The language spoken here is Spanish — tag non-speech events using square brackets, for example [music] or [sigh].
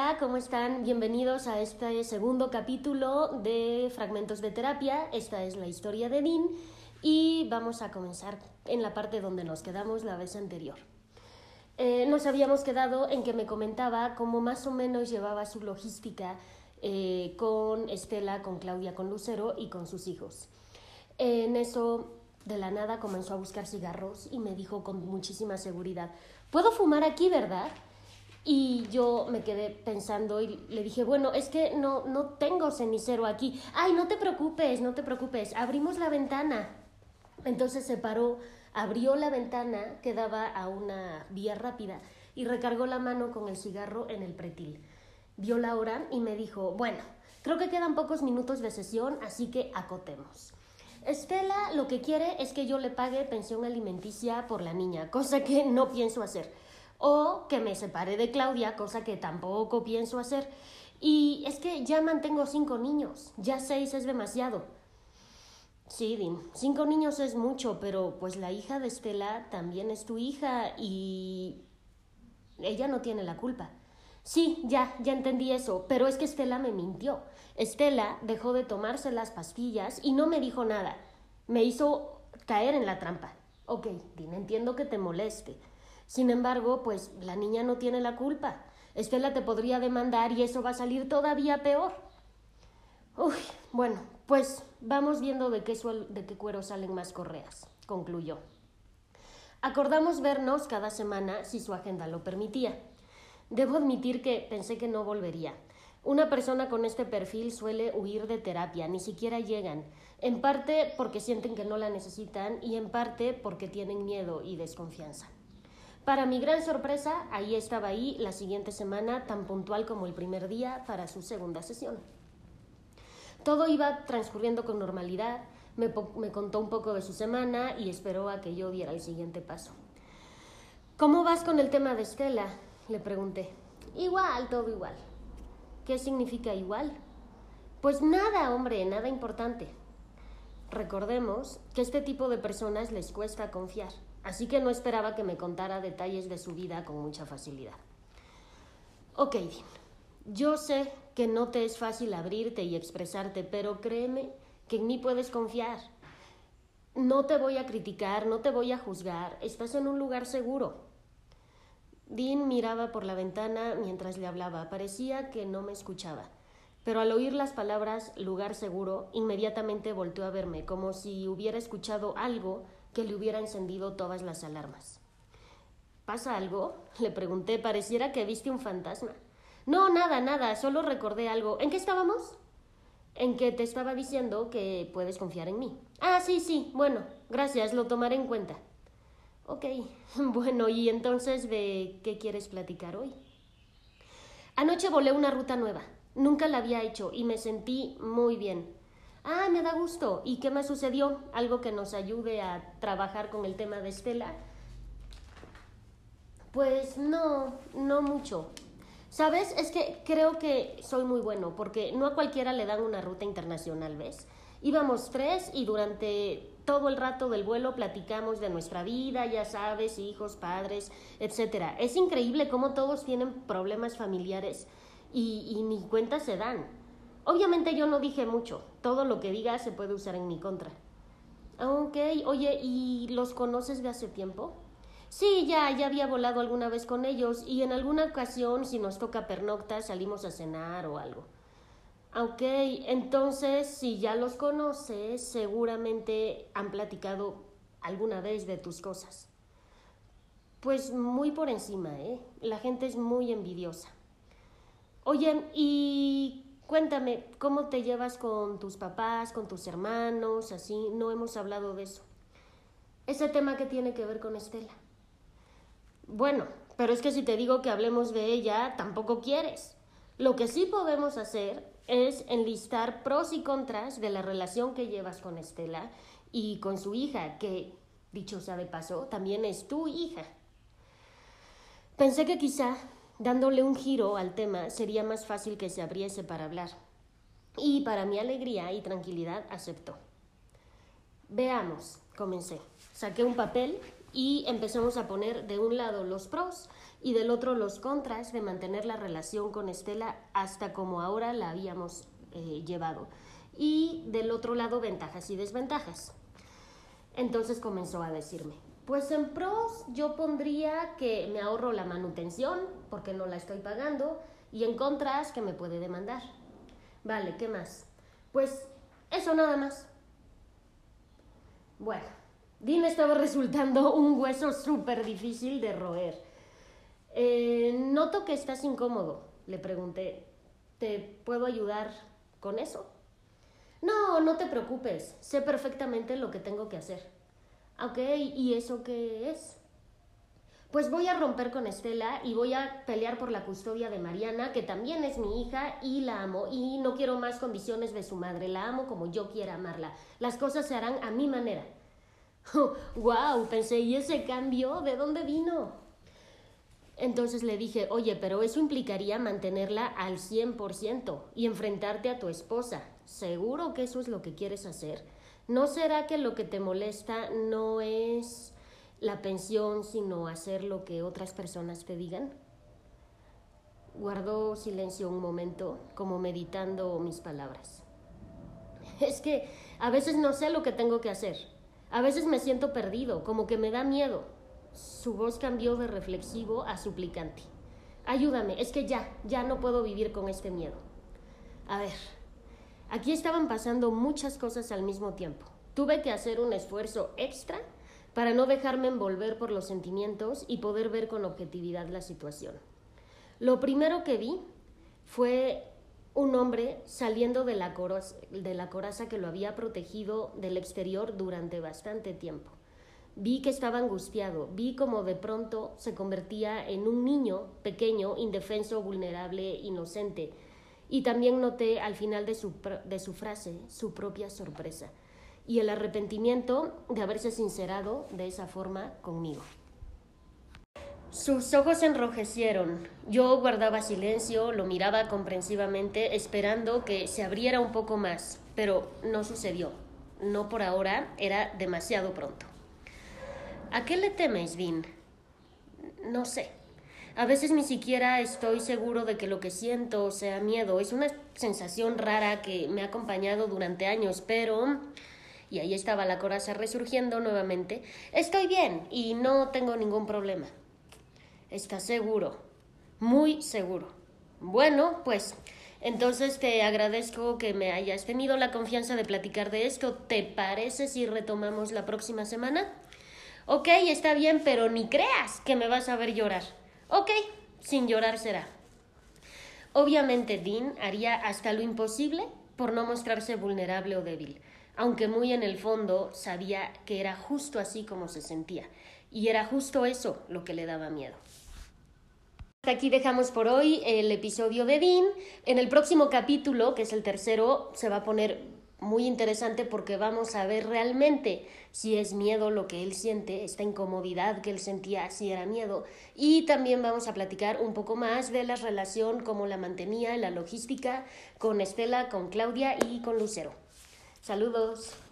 Hola, ¿cómo están? Bienvenidos a este segundo capítulo de Fragmentos de Terapia. Esta es la historia de Dean y vamos a comenzar en la parte donde nos quedamos la vez anterior. Eh, nos habíamos quedado en que me comentaba cómo más o menos llevaba su logística eh, con Estela, con Claudia, con Lucero y con sus hijos. En eso, de la nada, comenzó a buscar cigarros y me dijo con muchísima seguridad, ¿puedo fumar aquí, verdad? Y yo me quedé pensando y le dije, bueno, es que no, no tengo cenicero aquí. Ay, no te preocupes, no te preocupes, abrimos la ventana. Entonces se paró, abrió la ventana que daba a una vía rápida y recargó la mano con el cigarro en el pretil. Vio la hora y me dijo, bueno, creo que quedan pocos minutos de sesión, así que acotemos. Estela lo que quiere es que yo le pague pensión alimenticia por la niña, cosa que no pienso hacer o que me separe de Claudia, cosa que tampoco pienso hacer. Y es que ya mantengo cinco niños, ya seis es demasiado. Sí, Dean, cinco niños es mucho, pero pues la hija de Estela también es tu hija y ella no tiene la culpa. Sí, ya, ya entendí eso, pero es que Estela me mintió. Estela dejó de tomarse las pastillas y no me dijo nada. Me hizo caer en la trampa. Ok, Dean, entiendo que te moleste, sin embargo, pues la niña no tiene la culpa. Estela te podría demandar y eso va a salir todavía peor. Uy, bueno, pues vamos viendo de qué, de qué cuero salen más correas, concluyó. Acordamos vernos cada semana si su agenda lo permitía. Debo admitir que pensé que no volvería. Una persona con este perfil suele huir de terapia, ni siquiera llegan, en parte porque sienten que no la necesitan y en parte porque tienen miedo y desconfianza. Para mi gran sorpresa, ahí estaba ahí la siguiente semana, tan puntual como el primer día para su segunda sesión. Todo iba transcurriendo con normalidad, me, contó un poco de su semana y esperó a que yo diera el siguiente paso. ¿Cómo vas con el tema de Estela? Le pregunté. Igual, todo igual. ¿Qué significa igual? Pues nada, hombre, nada importante. Recordemos que este tipo de personas les cuesta confiar así que no esperaba que me contara detalles de su vida con mucha facilidad. Ok, Dean, yo sé que no te es fácil abrirte y expresarte, pero créeme que en mí puedes confiar. No te voy a criticar, no te voy a juzgar, estás en un lugar seguro. Dean miraba por la ventana mientras le hablaba, parecía que no me escuchaba, pero al oír las palabras lugar seguro, inmediatamente volteó a verme, como si hubiera escuchado algo que le hubiera encendido todas las alarmas. ¿Pasa algo? [laughs] Le pregunté. Pareciera que viste un fantasma. No, nada, nada, solo recordé algo. ¿En qué estábamos? En que te estaba diciendo que puedes confiar en mí. Ah, sí, sí, bueno, gracias, lo tomaré en cuenta. Ok, [laughs] bueno, ¿y entonces de qué quieres platicar hoy? Anoche volé una ruta nueva. Nunca la había hecho y me sentí muy bien. Ah, me da gusto. ¿Y qué más sucedió? Algo que nos ayude a trabajar con el tema de Estela. Pues no, no mucho. ¿Sabes? Es que creo que soy muy bueno, porque no a cualquiera le dan una ruta internacional, ¿ves? Íbamos tres y durante todo el rato del vuelo platicamos de nuestra vida, ya sabes, hijos, padres, etc. Es increíble cómo todos tienen problemas familiares y, y ni cuenta se dan. Obviamente yo no dije mucho, todo lo que diga se puede usar en mi contra. Ok, oye, ¿y los conoces de hace tiempo? Sí, ya, ya había volado alguna vez con ellos y en alguna ocasión, si nos toca pernocta, salimos a cenar o algo. Ok, entonces, si ya los conoces, seguramente han platicado alguna vez de tus cosas. Pues muy por encima, ¿eh? La gente es muy envidiosa. Oye, ¿y Cuéntame, ¿cómo te llevas con tus papás, con tus hermanos? Así, no hemos hablado de eso. Ese tema que tiene que ver con Estela. Bueno, pero es que si te digo que hablemos de ella, tampoco quieres. Lo que sí podemos hacer es enlistar pros y contras de la relación que llevas con Estela y con su hija, que, dicho sea de paso, también es tu hija. Pensé que quizá Dándole un giro al tema, sería más fácil que se abriese para hablar. Y para mi alegría y tranquilidad aceptó. Veamos, comencé. Saqué un papel y empezamos a poner de un lado los pros y del otro los contras de mantener la relación con Estela hasta como ahora la habíamos eh, llevado. Y del otro lado ventajas y desventajas. Entonces comenzó a decirme, pues en pros yo pondría que me ahorro la manutención porque no la estoy pagando y en contras que me puede demandar. Vale, ¿qué más? Pues eso nada más. Bueno, Dean estaba resultando [laughs] un hueso súper difícil de roer. Eh, noto que estás incómodo, le pregunté. ¿Te puedo ayudar con eso? No, no te preocupes. Sé perfectamente lo que tengo que hacer. Ok, ¿y eso qué es? Pues voy a romper con Estela y voy a pelear por la custodia de Mariana, que también es mi hija y la amo. Y no quiero más condiciones de su madre. La amo como yo quiera amarla. Las cosas se harán a mi manera. [laughs] ¡Wow! Pensé, ¿y ese cambio de dónde vino? Entonces le dije, oye, pero eso implicaría mantenerla al 100% y enfrentarte a tu esposa. ¿Seguro que eso es lo que quieres hacer? ¿No será que lo que te molesta no es la pensión, sino hacer lo que otras personas te digan? Guardó silencio un momento, como meditando mis palabras. Es que a veces no sé lo que tengo que hacer. A veces me siento perdido, como que me da miedo. Su voz cambió de reflexivo a suplicante. Ayúdame, es que ya, ya no puedo vivir con este miedo. A ver, aquí estaban pasando muchas cosas al mismo tiempo. Tuve que hacer un esfuerzo extra para no dejarme envolver por los sentimientos y poder ver con objetividad la situación. Lo primero que vi fue un hombre saliendo de la, coraza que lo había protegido del exterior durante bastante tiempo. Vi que estaba angustiado, vi como de pronto se convertía en un niño pequeño, indefenso, vulnerable, inocente. Y también noté al final de su, de su frase su propia sorpresa y el arrepentimiento de haberse sincerado de esa forma conmigo. Sus ojos enrojecieron. Yo guardaba silencio, lo miraba comprensivamente, esperando que se abriera un poco más, pero no sucedió. No por ahora, era demasiado pronto. ¿A qué le temes, Vin? No sé. A veces ni siquiera estoy seguro de que lo que siento sea miedo. Es una sensación rara que me ha acompañado durante años, pero... Y ahí estaba la coraza resurgiendo nuevamente. Estoy bien y no tengo ningún problema. ¿Estás seguro? Muy seguro. Bueno, pues entonces te agradezco que me hayas tenido la confianza de platicar de esto. ¿Te parece si retomamos la próxima semana? Ok, está bien, pero ni creas que me vas a ver llorar. Ok, sin llorar será. Obviamente Dean haría hasta lo imposible por no mostrarse vulnerable o débil, aunque muy en el fondo sabía que era justo así como se sentía, y era justo eso lo que le daba miedo. Hasta aquí dejamos por hoy el episodio de Dean. En el próximo capítulo, que es el tercero, se va a poner muy interesante porque vamos a ver realmente si es miedo lo que él siente, esta incomodidad que él sentía, si era miedo. Y también vamos a platicar un poco más de la relación, cómo la mantenía, la logística con Estela, con Claudia y con Lucero. Saludos.